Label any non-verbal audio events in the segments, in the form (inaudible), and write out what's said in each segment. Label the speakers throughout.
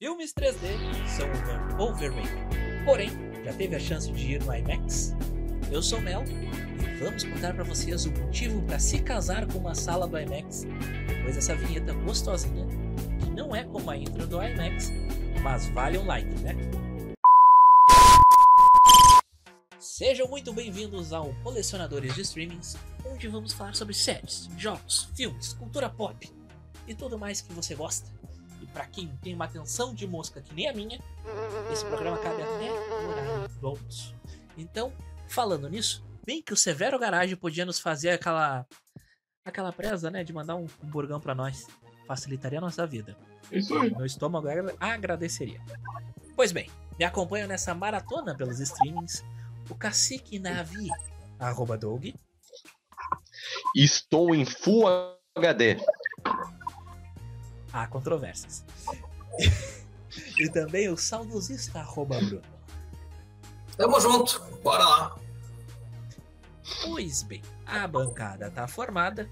Speaker 1: Filmes 3D são overrated. Porém, já teve a chance de ir no IMAX? Eu sou Mel e vamos contar para vocês o motivo para se casar com uma sala do IMAX depois dessa vinheta gostosinha que não é como a intro do IMAX, mas vale um like, né? Sejam muito bem-vindos ao Colecionadores de Streamings, onde vamos falar sobre séries, jogos, filmes, cultura pop e tudo mais que você gosta. Para quem tem uma atenção de mosca que nem a minha, esse programa cabe até no horário do almoço. Então, falando nisso, bem que o Severo Garage podia nos fazer aquela aquela presa, né, de mandar um, um burgão para nós. Facilitaria a nossa vida.
Speaker 2: Isso aí.
Speaker 1: Meu estômago agra- agradeceria. Pois bem, me acompanham nessa maratona pelos streamings o Cacique Navi, arroba Doug,
Speaker 2: Estou em Full HD.
Speaker 1: Há controvérsias. (laughs) e também o saudosista, arroba Bruno.
Speaker 3: Tamo junto, bora lá.
Speaker 1: Pois bem, a bancada tá formada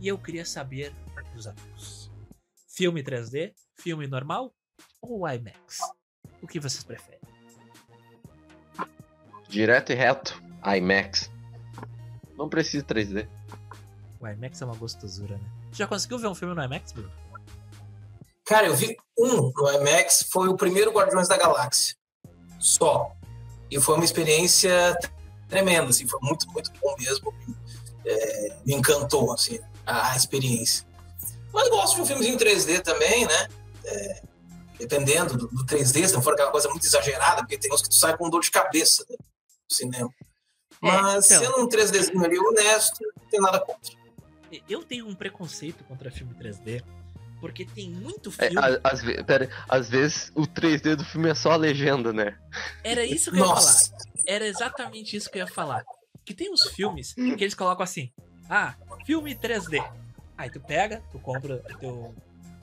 Speaker 1: e eu queria saber dos amigos. Filme 3D, filme normal ou IMAX? O que vocês preferem?
Speaker 2: Direto e reto. IMAX. Não precisa 3D.
Speaker 1: O IMAX é uma gostosura, né? Já conseguiu ver um filme no IMAX, Bruno?
Speaker 3: Cara, eu vi um no IMAX, foi o primeiro Guardiões da Galáxia. Só. E foi uma experiência tremenda, assim, foi muito, muito bom mesmo. É, me encantou, assim, a, experiência. Mas gosto de um filmezinho em 3D também, né? É, dependendo do, do 3D, se não for aquela coisa muito exagerada, porque tem uns que tu sai com dor de cabeça né, no cinema. Mas
Speaker 1: então.
Speaker 3: sendo um 3Dzinho ali honesto, não tem nada contra.
Speaker 1: Eu tenho um preconceito contra filme 3D, porque tem muito
Speaker 2: É,
Speaker 1: filme.
Speaker 2: a- às, ve- pera, às vezes o 3D do filme é só a legenda, né?
Speaker 1: Era isso que eu ia falar. Era exatamente isso que eu ia falar. Que tem uns filmes que eles colocam assim: Ah, filme 3D. Aí tu pega, tu compra o teu,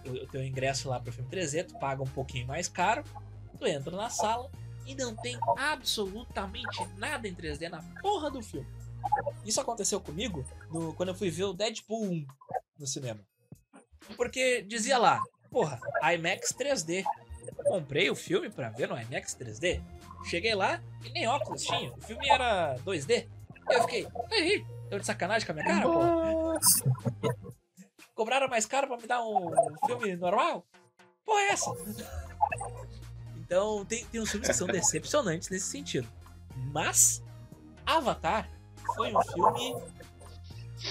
Speaker 1: o, o teu ingresso lá pro filme 3D, tu paga um pouquinho mais caro, tu entra na sala e não tem absolutamente nada em 3D na porra do filme. Isso aconteceu comigo no- quando eu fui ver o Deadpool 1 no cinema. Porque dizia lá, porra, IMAX 3D. Comprei o filme pra ver no IMAX 3D. Cheguei lá e nem óculos tinha. O filme era 2D. Eu fiquei, aí, tô de sacanagem com a minha cara, pô. Cobraram mais caro pra me dar um filme normal? Porra, é essa? Então, tem, tem uns filmes que são decepcionantes nesse sentido. Mas, Avatar foi um filme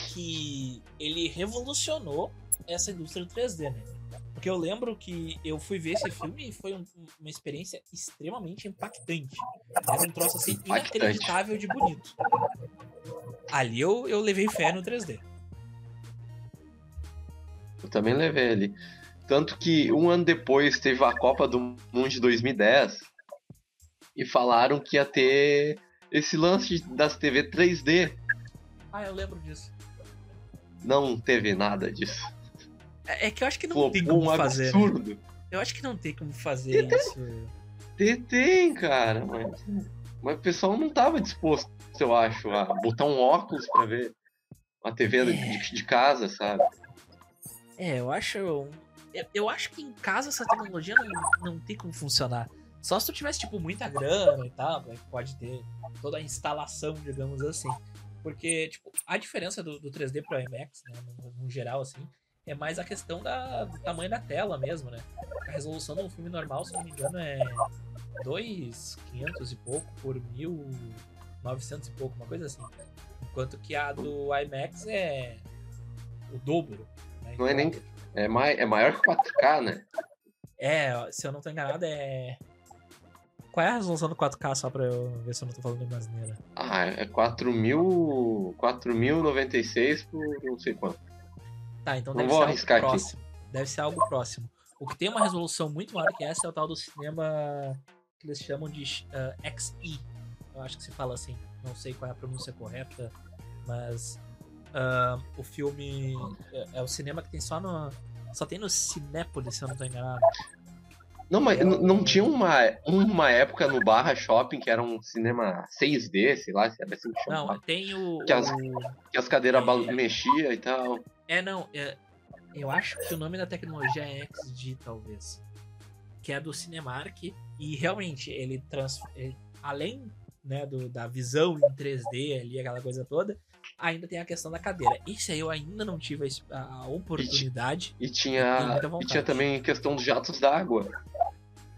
Speaker 1: que ele revolucionou essa indústria do 3D, né? Porque eu lembro que eu fui ver esse filme e foi um- uma experiência extremamente impactante. Era um troço assim
Speaker 2: Impactante.
Speaker 1: inacreditável de bonito. Ali eu, eu levei fé no 3D.
Speaker 2: Eu também levei ele. Tanto que um ano depois teve a Copa do Mundo de 2010 e falaram que ia ter esse lance das TV 3D.
Speaker 1: Ah, eu lembro disso.
Speaker 2: Não teve nada disso.
Speaker 1: É, é que eu acho que não tem
Speaker 2: Flopou
Speaker 1: como
Speaker 2: um
Speaker 1: fazer. né?
Speaker 2: absurdo.
Speaker 1: Eu acho que não tem como fazer isso.
Speaker 2: Tem, tem, cara, mas, mas o pessoal não tava disposto, eu acho, a botar um óculos pra ver uma TV de, de casa, sabe?
Speaker 1: É, eu acho. Eu, eu acho que em casa essa tecnologia não, não tem como funcionar. Só se tu tivesse, tipo, muita grana e tal, aí pode ter toda a instalação, digamos assim. Porque, tipo, a diferença do, do 3D pro IMAX, né, no, no geral, assim, é mais a questão da, do tamanho da tela mesmo, né? A resolução de um filme normal, se não me engano, é 2,500 e pouco por 1.900 e pouco, uma coisa assim. Enquanto que a do IMAX é o dobro. né?
Speaker 2: Não é nem- É, mai, é maior que 4K, né?
Speaker 1: É, se eu não tô enganado, é. Qual é a resolução do 4K só pra eu ver se eu não tô falando de asneira?
Speaker 2: Ah, é 4.000. 4.096 por não sei quanto.
Speaker 1: Tá, então deve ser algo
Speaker 2: arriscar aqui.
Speaker 1: próximo. Deve ser algo próximo. O que tem uma resolução muito maior que essa é o tal do cinema que eles chamam de ah, XE. Eu acho que se fala assim. Não sei qual é a pronúncia correta, mas ah, o filme é, é o cinema que tem só no. Só tem no Cinépolis, se eu não tô enganado.
Speaker 2: Não, mas
Speaker 1: É
Speaker 2: não tinha uma, uma época no Barra Shopping que era um cinema 6D, sei lá, se era assim que chamava.
Speaker 1: Não, tem o.
Speaker 2: Que as-
Speaker 1: o-
Speaker 2: Que as cadeiras bal- mexiam e tal.
Speaker 1: É, não. é- eu acho que o nome da tecnologia é XG, talvez. que é do Cinemark, e realmente ele, trans, ele além né, do, da visão em 3D ali, aquela coisa toda, ainda tem a questão da cadeira. Isso aí eu ainda não tive a, a oportunidade.
Speaker 2: E, tinha, e tinha também a questão dos jatos d'água.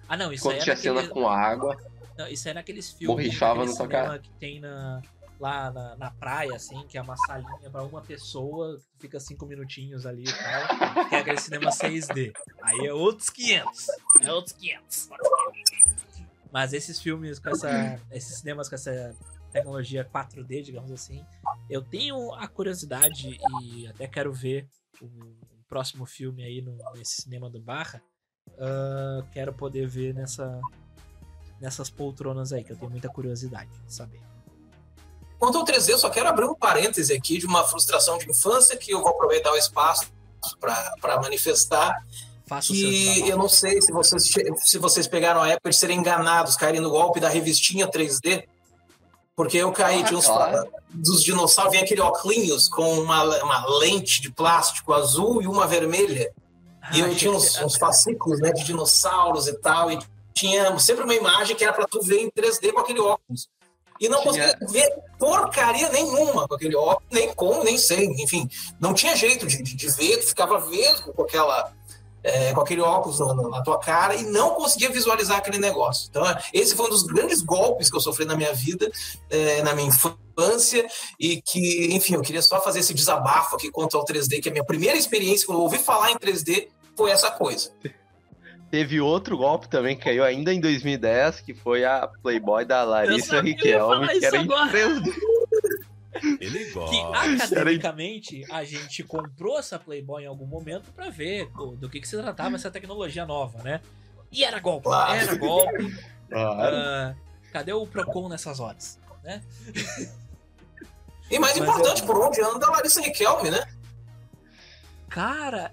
Speaker 1: Ah, não, isso
Speaker 2: Quando
Speaker 1: aí é
Speaker 2: tinha
Speaker 1: naquele...
Speaker 2: cena com água.
Speaker 1: Não, isso é naqueles filmes
Speaker 2: tua
Speaker 1: cinema
Speaker 2: cara.
Speaker 1: que tem na, lá na, na praia, assim, que é uma salinha pra uma pessoa, fica cinco minutinhos ali e tal, que é aquele cinema 6D. Aí é outros 500. É outros 500. Mas esses filmes com essa. Esses cinemas com essa tecnologia 4D, digamos assim, eu tenho a curiosidade e até quero ver o, próximo filme aí no, nesse cinema do Barra. Ah, quero poder ver nessa, nessas poltronas aí, que eu tenho muita curiosidade de saber.
Speaker 3: Quanto ao 3D, eu só quero abrir um parêntese aqui de uma frustração de infância que eu vou aproveitar o espaço para manifestar.
Speaker 1: Faça
Speaker 3: Que eu não sei se vocês, se vocês pegaram a época de serem enganados, caírem no golpe da revistinha 3D. Porque eu caí,
Speaker 2: Ah,
Speaker 3: tinha uns
Speaker 2: claro.
Speaker 3: dos dinossauros, vinha aquele óculos com uma, uma lente de plástico azul e uma vermelha.
Speaker 1: Ah,
Speaker 3: E eu
Speaker 1: achei
Speaker 3: tinha uns, (laughs) uns fascículos né, de dinossauros e tal. E tinha sempre uma imagem que era para tu ver em 3D com aquele óculos. E não
Speaker 2: Tinha-
Speaker 3: conseguia ver porcaria nenhuma com aquele óculos, nem como, nem sei. Enfim, não tinha jeito de, de, de ver, tu ficava vesgo com aquela. é, com aquele óculos na, na- tua cara e não conseguia visualizar aquele negócio. Então, esse foi um dos grandes golpes que eu sofri na minha vida, é, na minha infância, e que, enfim, eu queria só fazer esse desabafo aqui quanto ao 3D, que a minha primeira experiência, quando eu ouvi falar em 3D, foi essa coisa.
Speaker 2: Teve outro golpe também que caiu ainda em 2010, que foi a Playboy da Larissa Riquelme,
Speaker 1: falar
Speaker 2: que
Speaker 1: isso
Speaker 2: era
Speaker 1: agora.
Speaker 2: 3D.
Speaker 4: Ele
Speaker 1: Que
Speaker 4: gosta.
Speaker 1: academicamente a gente comprou essa Playboy em algum momento pra ver o- do que, que se tratava essa tecnologia nova, né? E era golpe,
Speaker 3: Claro.
Speaker 1: era golpe.
Speaker 2: Claro.
Speaker 1: Ah, cadê o Procon nessas horas?
Speaker 3: E mais
Speaker 1: Mas
Speaker 3: importante,
Speaker 1: é-
Speaker 3: por onde anda a Larissa Riquelme, né?
Speaker 1: Cara,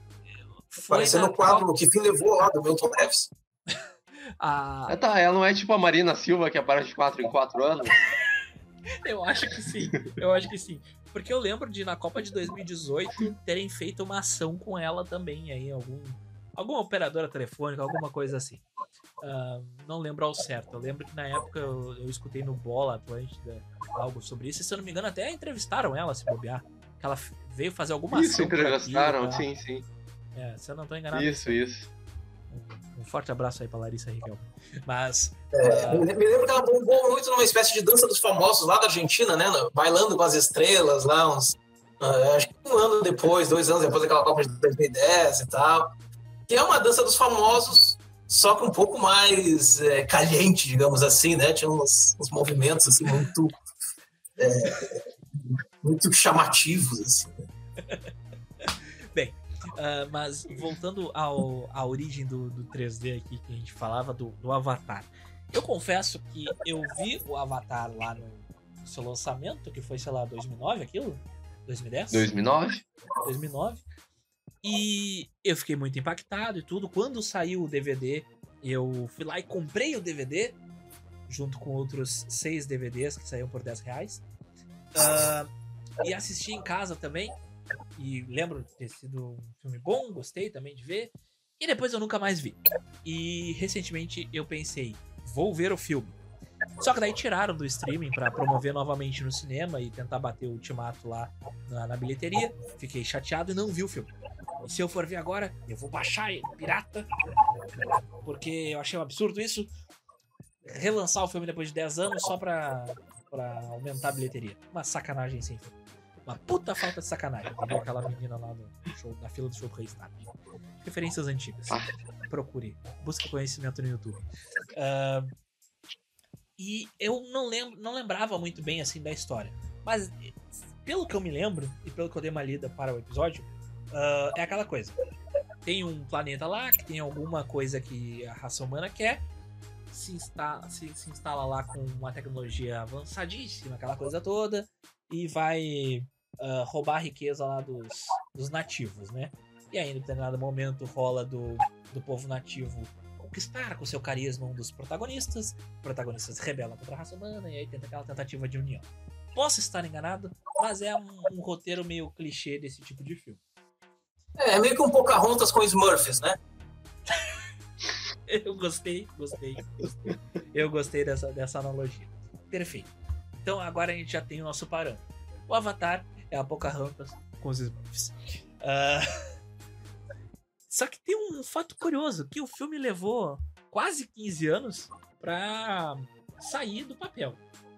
Speaker 1: foi
Speaker 3: Parecendo o quadro que fim levou lá do Milton Neves. (laughs)
Speaker 2: Ah, tá, ela não é tipo a Marina Silva que aparece de 4 em 4 anos? (laughs)
Speaker 1: Eu acho que sim. Eu acho que sim. Porque eu lembro de na Copa de 2018 terem feito uma ação com ela também aí, algum alguma operadora telefônica, alguma coisa assim. Ah, não lembro ao certo. Eu lembro que na época eu, eu escutei no Bola Atlântida algo sobre isso. E se eu não me engano, até entrevistaram ela, se bobear. Que ela veio fazer alguma
Speaker 2: Isso,
Speaker 1: ação. aqui,
Speaker 2: entrevistaram,
Speaker 1: tá?
Speaker 2: sim, sim.
Speaker 1: É, se eu não tô enganado.
Speaker 2: Isso, isso.
Speaker 1: Um, um forte abraço aí pra Larissa Riquelme. Mas.
Speaker 3: É,
Speaker 1: ah,
Speaker 3: me lembro que ela bombou muito numa espécie de dança dos famosos lá da Argentina, né? Bailando com as estrelas lá, uns. ah, acho que um ano depois, dois anos depois daquela Copa de 2010 e tal. Que é uma dança dos famosos, só que um pouco mais é, caliente, digamos assim, né? Tinha uns, uns movimentos assim muito. é, muito chamativos, assim. (laughs)
Speaker 1: Ah, mas voltando ao, à origem do, do 3D aqui que a gente falava do, do Avatar. Eu confesso que eu vi o Avatar lá no seu lançamento, que foi, sei lá, 2009 aquilo? 2010?
Speaker 2: 2009?
Speaker 1: 2009. E eu fiquei muito impactado e tudo. Quando saiu o DVD, eu fui lá e comprei o DVD, junto com outros seis DVDs que saíram por 10 reais. Ah, e assisti em casa também. E lembro de ter sido um filme bom, gostei também de ver. E depois eu nunca mais vi. E recentemente eu pensei, vou ver o filme. Só que daí tiraram do streaming pra promover novamente no cinema e tentar bater o ultimato lá na, na bilheteria. Fiquei chateado e não vi o filme. E se eu for ver agora, eu vou baixar ele, pirata, porque eu achei um absurdo isso. Relançar o filme depois de 10 anos só pra, pra aumentar a bilheteria. Uma sacanagem sem fim. Uma puta falta de sacanagem. Entendeu? Aquela menina lá no show, na fila do show do Restart. Referências antigas.
Speaker 2: Ah.
Speaker 1: Procure. Busque conhecimento no YouTube. Ah, e eu não, lembro, não lembrava muito bem assim da história. Mas pelo que eu me lembro, e pelo que eu dei uma lida para o episódio, ah, é aquela coisa. Tem um planeta lá que tem alguma coisa que a raça humana quer. Se instala, se, se instala lá com uma tecnologia avançadíssima, aquela coisa toda, e vai ah, roubar a riqueza lá dos, dos nativos, né? E aí, em determinado momento, rola do, do povo nativo conquistar com seu carisma um dos protagonistas. O protagonista se rebela contra a raça humana e aí tenta aquela tentativa de união. Posso estar enganado, mas é um, um roteiro meio clichê desse tipo de filme.
Speaker 3: É meio que um Pocahontas com Smurfs, né? (laughs)
Speaker 1: Eu gostei, gostei, gostei. Eu gostei dessa, dessa analogia. Perfeito. Então agora a gente já tem o nosso parâmetro. O Avatar é a Pocahontas com os Smurfs. Ah, Só que tem um fato curioso, que o filme levou quase 15 anos pra sair do papel,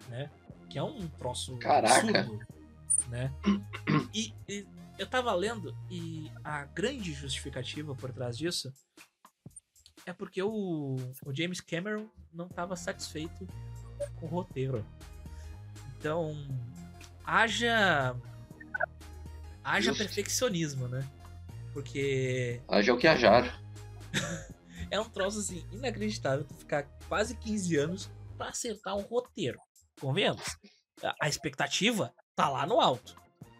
Speaker 1: né? Que é um troço
Speaker 2: Caraca.
Speaker 1: absurdo, né? E, e eu tava lendo e a grande justificativa por trás disso é porque o, o James Cameron não estava satisfeito com o roteiro. Então, haja haja
Speaker 2: Justo.
Speaker 1: perfeccionismo, né? Porque
Speaker 2: Haja o que hajar. (laughs)
Speaker 1: é um troço assim inacreditável tu ficar quase 15 anos pra acertar um roteiro. Convenhamos? A- expectativa tá lá no alto.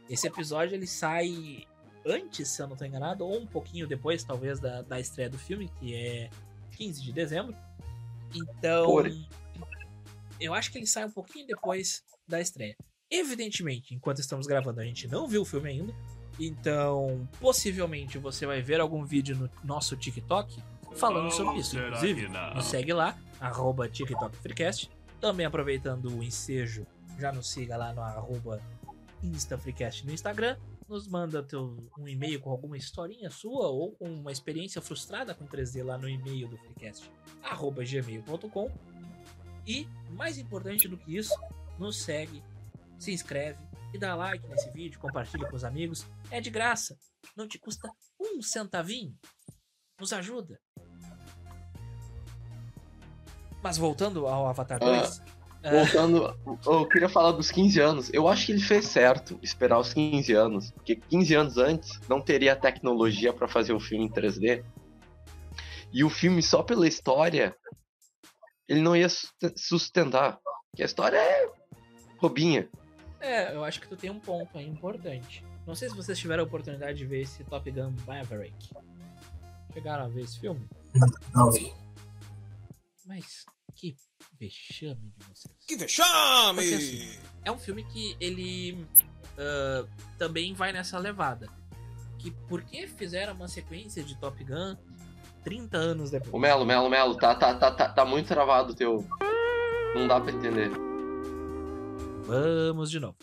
Speaker 1: Esse episódio ele sai antes, se eu não tô enganado, ou um pouquinho depois, talvez, da, da estreia do filme, que é 15 de dezembro. Então,
Speaker 2: Porém.
Speaker 1: eu acho que ele sai um pouquinho depois da estreia. Evidentemente, enquanto estamos gravando, a gente não viu o filme ainda. Então, possivelmente você vai ver algum vídeo no nosso TikTok falando sobre isso. Inclusive, nos segue lá, arroba TikTok Freecast. Também aproveitando o ensejo, já nos siga lá no arroba InstaFreecast no Instagram. Nos manda teu, um e-mail com alguma historinha sua ou com uma experiência frustrada com 3D lá no e-mail do Freecast, arroba gmail.com. E, mais importante do que isso, nos segue, se inscreve e dá like nesse vídeo, compartilha com os amigos. É de graça, não te custa um centavinho. Nos ajuda. Mas voltando ao Avatar 2, é,
Speaker 2: Voltando, eu queria falar dos 15 anos. Eu acho que ele fez certo esperar os 15 anos, porque 15 anos antes não teria tecnologia pra fazer o filme em 3D. E o filme só pela história, ele não ia susten- sustentar, porque a história é bobinha.
Speaker 1: É, eu acho que tu tem um ponto aí importante. Não sei se vocês tiveram a oportunidade de ver esse Top Gun Maverick. Chegaram a ver esse filme?
Speaker 3: Não vi.
Speaker 1: Mas que vexame de vocês.
Speaker 4: Que vexame!
Speaker 1: Porque, assim, é um filme que ele ah, também vai nessa levada. Que por que fizeram uma sequência de Top Gun 30 anos depois?
Speaker 2: O Melo, Melo, Melo, tá, tá, tá, tá, tá muito travado o teu. Não dá pra entender.
Speaker 1: Vamos de novo.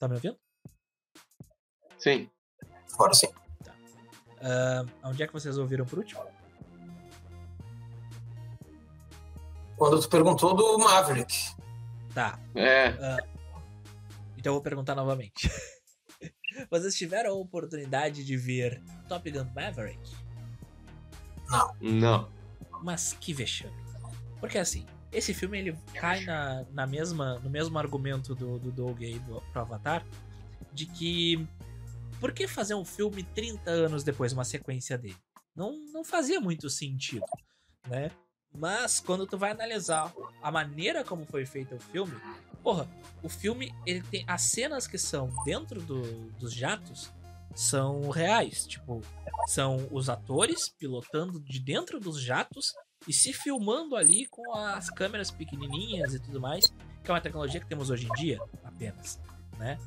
Speaker 1: Tá me ouvindo?
Speaker 2: Sim.
Speaker 3: Agora sim.
Speaker 1: Ah, onde é que vocês ouviram por último?
Speaker 3: Quando tu perguntou do Maverick.
Speaker 1: Tá,
Speaker 2: É,
Speaker 1: então eu vou perguntar novamente. (laughs) vocês tiveram a oportunidade de ver Top Gun Maverick?
Speaker 2: não.
Speaker 1: Mas que vexame. Porque assim, esse filme ele cai na, na mesma, no mesmo argumento do, do Doug aí do, pro Avatar, de que por que fazer um filme 30 anos depois, uma sequência dele? Não, não fazia muito sentido, né? Mas quando tu vai analisar a maneira como foi feito o filme, porra, o filme ele tem as cenas que são dentro do- dos jatos são reais, tipo, são os atores pilotando de dentro dos jatos e se filmando ali com as câmeras pequenininhas e tudo mais, que é uma tecnologia que temos hoje em dia apenas, né?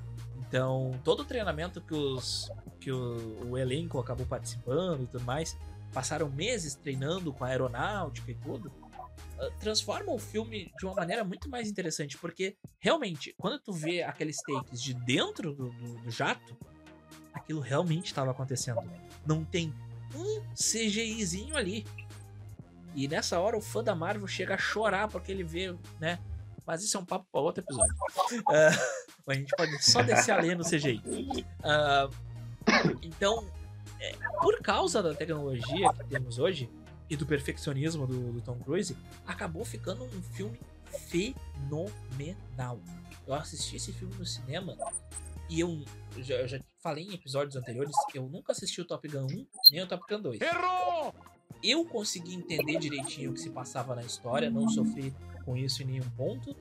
Speaker 1: Então, todo o treinamento que, os, que o, o elenco acabou participando e tudo mais, passaram meses treinando com a aeronáutica e tudo, ah, transforma o filme de uma maneira muito mais interessante, porque realmente, quando tu vê aqueles takes de dentro do, do- do jato, aquilo realmente estava acontecendo. Não tem um CGIzinho ali. E nessa hora o fã da Marvel chega a chorar porque ele vê, né? Mas isso é um papo para outro episódio. (laughs) Ah, a gente pode só descer a lenha no CGI. Ah, então, é, por causa da tecnologia que temos hoje e do perfeccionismo do, do Tom Cruise, acabou ficando um filme fenomenal. Eu assisti esse filme no cinema e eu já, eu já falei em episódios anteriores que eu nunca assisti o Top Gun 1 nem o Top Gun 2.
Speaker 4: Errou!
Speaker 1: Eu consegui entender direitinho o que se passava na história, não sofri com isso em nenhum ponto.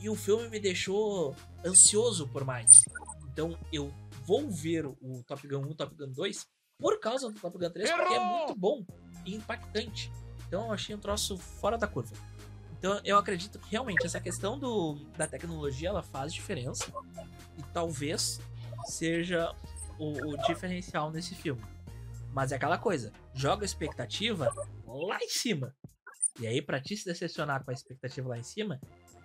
Speaker 1: E o filme me deixou ansioso por mais. Então eu vou ver o Top Gun 1 e o Top Gun 2 por causa do Top Gun 3, porque é
Speaker 4: Errou!
Speaker 1: muito bom e impactante. Então eu achei um troço fora da curva. Então eu acredito que realmente essa questão do, da tecnologia ela faz diferença e talvez seja o, o diferencial nesse filme. Mas é aquela coisa, joga a expectativa lá em cima. E aí, pra te se decepcionar com a expectativa lá em cima,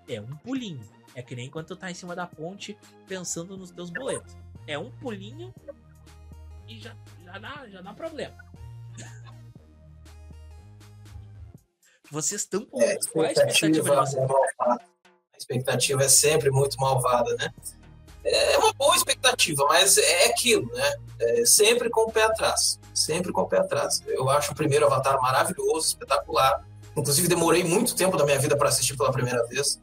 Speaker 1: é um pulinho. É que nem quando tu tá em cima da ponte pensando nos teus boletos. É um pulinho e já, já, dá, já dá problema. Vocês estão com
Speaker 3: É,
Speaker 1: qual é a expectativa de vocês?
Speaker 3: é. A expectativa é sempre muito malvada, né? É uma boa expectativa, mas é aquilo, né? É sempre com o pé atrás. Sempre com o pé atrás. Eu acho o primeiro Avatar maravilhoso, espetacular. Inclusive, demorei muito tempo da minha vida para assistir pela primeira vez.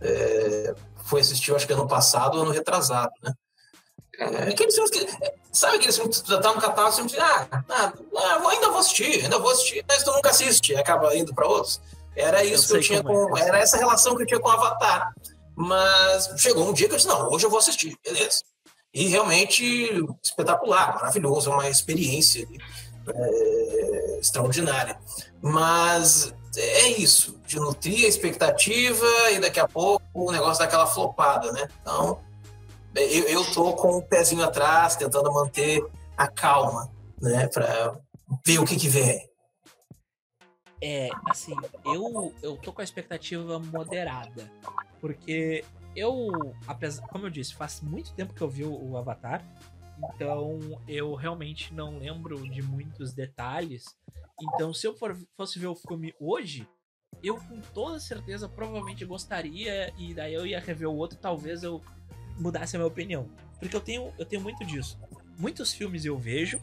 Speaker 3: É, fui assistir, eu acho que ano passado, ano retrasado, né? É, aqueles filmes que, sabe aqueles filmes que já tá no catálogo, você diz, ah, eu ainda vou assistir, ainda vou assistir, mas tu nunca assiste, acaba indo para outros. Era isso que
Speaker 1: sei
Speaker 3: eu tinha
Speaker 1: é,
Speaker 3: com.
Speaker 1: eu.
Speaker 3: Era essa relação que eu tinha com o Avatar. Mas chegou um dia que eu disse, não, hoje eu vou assistir, beleza. E realmente espetacular, maravilhoso, é uma experiência é, extraordinária. Mas é isso, de nutrir a expectativa e daqui a pouco o negócio daquela flopada, né? Então, eu, eu tô com o pezinho atrás, tentando manter a calma, né? Pra ver o que que vem.
Speaker 1: É, assim, eu, eu tô com a expectativa moderada. Porque eu, apesar, como eu disse, faz muito tempo que eu vi o, o Avatar. Então eu realmente não lembro de muitos detalhes. Então, se eu for, fosse ver o filme hoje, eu com toda certeza provavelmente gostaria. E daí eu ia rever o outro, talvez eu mudasse a minha opinião. Porque eu tenho, eu tenho muito disso. Muitos filmes eu vejo,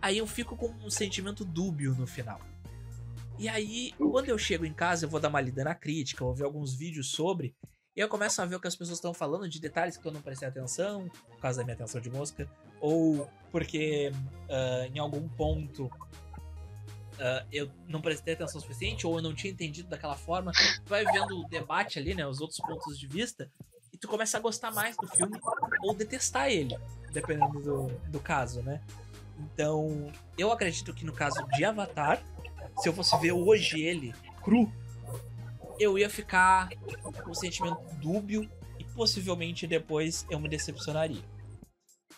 Speaker 1: aí eu fico com um sentimento dúbio no final. E aí, quando eu chego em casa, eu vou dar uma lida na crítica, vou ver alguns vídeos sobre, e eu começo a ver o que as pessoas estão falando de detalhes que eu não prestei atenção, por causa da minha atenção de mosca, ou porque ah, em algum ponto ah, eu não prestei atenção suficiente, ou eu não tinha entendido daquela forma. Tu vai vendo o debate ali, né, os outros pontos de vista, e tu começa a gostar mais do filme ou detestar ele, dependendo do, do caso, né? Então, eu acredito que no caso de Avatar, se eu fosse ver hoje ele cru, eu ia ficar com um sentimento dúbio e possivelmente depois eu me decepcionaria.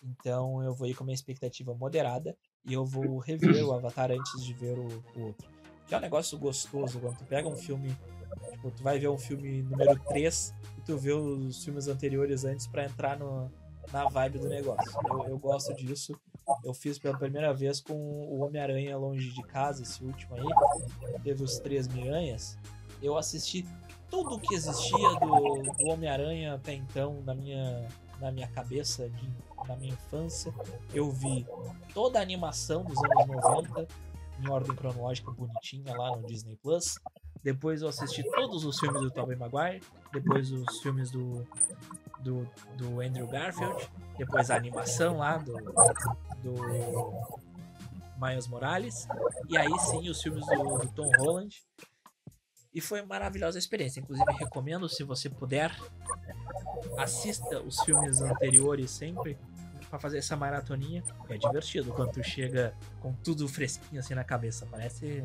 Speaker 1: Então eu vou ir com uma expectativa moderada e eu vou rever o Avatar antes de ver o, o outro. Que é um negócio gostoso quando tu pega um filme, tipo, tu vai ver um filme número 3 e tu vê os filmes anteriores antes pra entrar no, na vibe do negócio. Eu, eu gosto disso. Eu fiz pela primeira vez com o Homem-Aranha Longe de Casa, esse último aí. Teve os três Miranhas. Eu assisti tudo que existia do, do Homem-Aranha até então na minha, na minha cabeça, de, na minha infância. Eu vi toda a animação dos anos 90, em ordem cronológica bonitinha lá no Disney Plus. Depois eu assisti todos os filmes do Tobey Maguire. Depois os filmes do, do, do Andrew Garfield. Depois a animação lá do, do Miles Morales. E aí sim os filmes do, do Tom Holland. E foi maravilhosa experiência. Inclusive, recomendo, se você puder, assista os filmes anteriores sempre para fazer essa maratoninha. É divertido quando tu chega com tudo fresquinho assim na cabeça. Parece.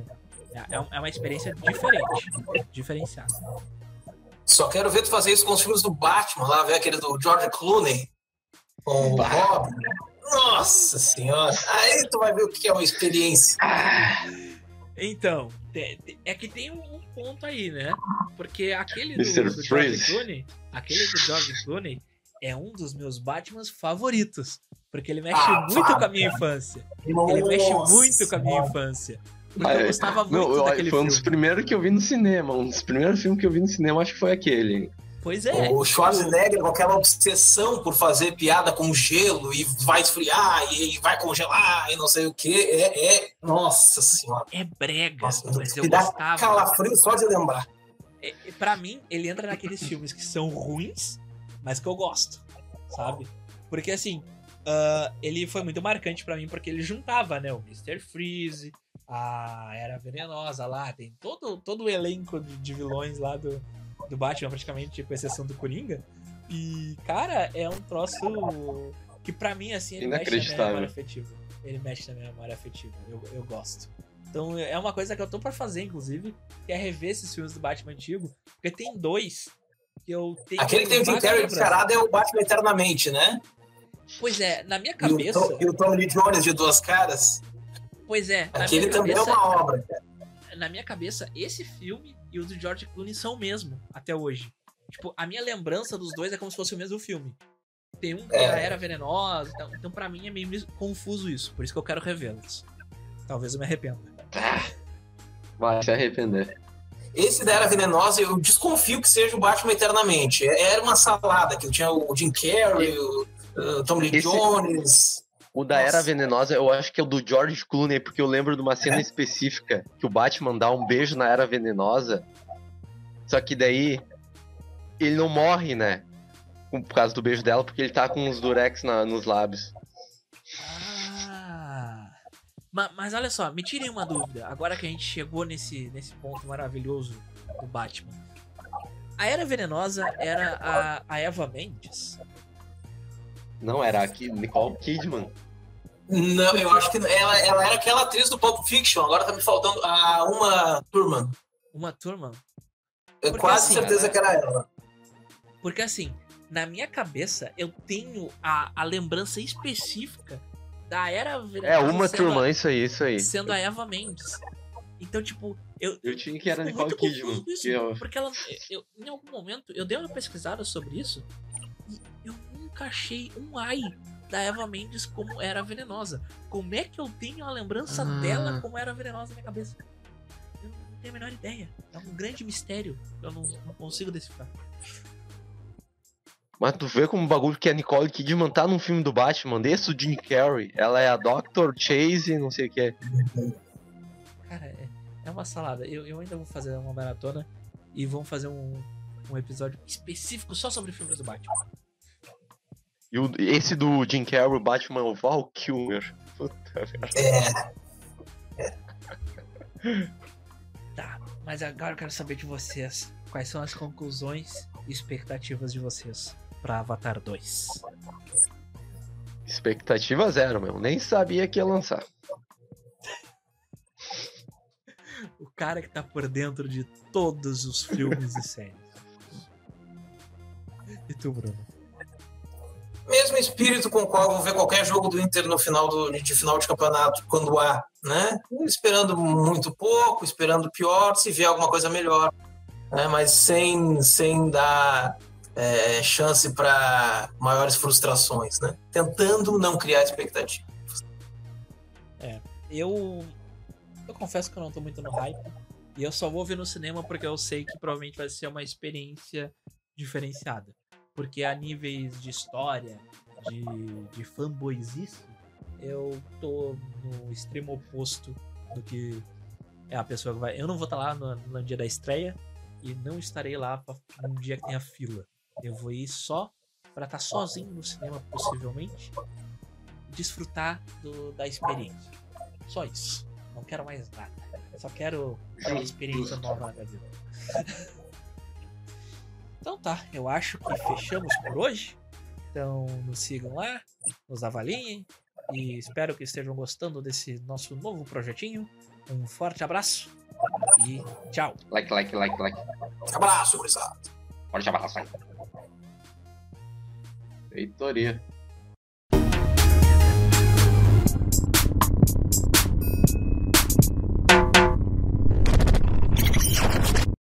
Speaker 1: É, é uma experiência diferente, diferenciada.
Speaker 3: Só quero ver tu fazer isso com os filmes do Batman, lá, ver aquele do George Clooney com o Robin. Nossa senhora! Aí tu vai ver o que é uma experiência.
Speaker 1: Então, é que tem um ponto aí, né? Porque aquele do, do George. Clooney, aquele do George Clooney é um dos meus Batmans favoritos. Porque ele mexe
Speaker 3: Ah,
Speaker 1: muito com a minha infância. Ele mexe muito com a minha infância. Porque eu
Speaker 2: Ah,
Speaker 1: gostava muito
Speaker 2: Não, eu-
Speaker 1: daquele
Speaker 2: foi um dos
Speaker 1: filme.
Speaker 2: primeiros que eu vi no cinema. Um dos primeiros filmes que eu vi no cinema, acho que foi aquele.
Speaker 1: Pois é.
Speaker 3: O Schwarzenegger com aquela obsessão por fazer piada com gelo e vai esfriar e vai congelar e não sei o que. É, é- Nossa senhora.
Speaker 1: É brega,
Speaker 3: Nossa,
Speaker 1: mas eu
Speaker 3: me dá
Speaker 1: gostava.
Speaker 3: calafrio só de lembrar.
Speaker 1: É, é, Pra mim, ele entra naqueles filmes que são ruins, mas que eu gosto, sabe? Porque assim, ah, ele foi muito marcante pra mim porque ele juntava, né, o Mr. Freeze, a Era Venenosa lá, tem todo, todo o elenco de, de vilões lá do, do Batman, praticamente, com exceção do Coringa. E, cara, é um troço que pra mim, assim, ele mexe na minha memória afetiva. Ele mexe na minha memória afetiva. Eu, eu gosto. Então é uma coisa que eu tô pra fazer, inclusive, que é rever esses filmes do Batman antigo. Porque tem dois que eu tenho.
Speaker 3: Aquele que tem o Jim Carrey descarado é o Batman Eternamente, né?
Speaker 1: Pois é, na minha
Speaker 3: E o,
Speaker 1: cabeça.
Speaker 3: Tom, e o Lee Jones de duas caras.
Speaker 1: Pois é, na
Speaker 3: Aquele
Speaker 1: minha
Speaker 3: também é
Speaker 1: cabeça.
Speaker 3: uma obra. cara.
Speaker 1: na minha cabeça, esse filme e o do George Clooney são o mesmo, até hoje. Tipo, a minha lembrança dos dois é como se fosse o mesmo filme. Tem um que
Speaker 3: É.
Speaker 1: já era venenosa, então, então pra mim é meio confuso isso, por isso que eu quero revê-los. Talvez eu me arrependa.
Speaker 2: Vai se arrepender.
Speaker 3: Esse da Era Venenosa, eu desconfio que seja o Batman Eternamente. Era uma salada, que tinha o Jim Carrey, o Tom Lee
Speaker 2: Esse-
Speaker 3: Jones.
Speaker 2: O da Era
Speaker 3: Nossa.
Speaker 2: Venenosa, eu acho que é o do George Clooney, porque eu lembro de uma cena específica que o Batman dá um beijo na Era Venenosa. Só que daí ele não morre, né? Por causa do beijo dela, porque ele tá com os durex na- nos lábios.
Speaker 1: Ah. Ma- Mas, olha só, me tirem uma dúvida. Agora que a gente chegou nesse, nesse ponto maravilhoso do Batman. A Era Venenosa era a, a Eva Mendes?
Speaker 2: Não, era aqui, Nicole Kidman.
Speaker 3: Não, eu acho que ela, ela era aquela atriz do Pulp Fiction. Agora tá me faltando a uma turma.
Speaker 1: Uma turma?
Speaker 3: Eu
Speaker 1: Porque
Speaker 3: quase
Speaker 1: assim,
Speaker 3: certeza
Speaker 2: ela-
Speaker 3: que era ela.
Speaker 1: Porque assim, na minha cabeça, eu tenho a, a lembrança específica da Era.
Speaker 2: É, uma
Speaker 1: sendo
Speaker 2: turma, isso aí, isso
Speaker 1: A,
Speaker 2: aí.
Speaker 1: sendo a Eva Mendes. Então, tipo, eu,
Speaker 2: Eu tinha que era Nicole Kidman.
Speaker 1: isso,
Speaker 2: eu-
Speaker 1: Porque ela, eu, em algum momento, eu dei uma pesquisada sobre isso nunca achei um ai da Eva Mendes como era venenosa. Como é que eu tenho a lembrança
Speaker 2: Ah.
Speaker 1: dela como era venenosa na minha cabeça? Eu não tenho a menor ideia. É um grande mistério. Eu não, não consigo decifrar.
Speaker 2: Mas tu vê como o bagulho que a Nicole Kidman tá num filme do Batman, desse o Jim Carrey. Ela é a Dr. Chase, não sei o que.
Speaker 1: Cara, é, é uma salada. Eu, eu ainda vou fazer uma maratona e vamos fazer um, um episódio específico só sobre filmes do Batman.
Speaker 2: E o- esse do Jim Carrey, o Batman, o Val Kilmer. Puta merda.
Speaker 3: É, (laughs)
Speaker 1: Tá, mas agora eu quero saber de vocês. Quais são as conclusões e expectativas de vocês pra Avatar 2?
Speaker 2: Expectativa zero, meu. Nem sabia que ia lançar.
Speaker 1: O cara que tá por dentro de todos os filmes e séries. E tu, Bruno?
Speaker 3: Mesmo espírito com o qual vou ver qualquer jogo do Inter no final do, de final de campeonato, quando há, né? Esperando muito pouco, esperando pior, se vier alguma coisa melhor, né? Mas sem, sem dar é, chance para maiores frustrações, né? Tentando não criar expectativa.
Speaker 1: Eu. Eu confesso que eu não tô muito no hype. E eu só vou ver no cinema porque eu sei que provavelmente vai ser uma experiência diferenciada. Porque a níveis de história, de, de fanboyzice, eu tô no extremo oposto do que é a pessoa que vai. Eu não vou estar lá no, no dia da estreia e não estarei lá pra, num dia que tenha fila. Eu vou ir só pra estar sozinho no cinema, possivelmente, e desfrutar do- da experiência. Só isso. Não quero mais nada. Só quero aquela experiência nova na vida. (laughs) Então tá, eu acho que fechamos por hoje. Então nos sigam lá, nos avaliem e espero que estejam gostando desse nosso novo projetinho. Um forte abraço e tchau.
Speaker 2: Like, like, like, like.
Speaker 3: Abraço, gurizada.
Speaker 2: Forte abraço. Feitoria.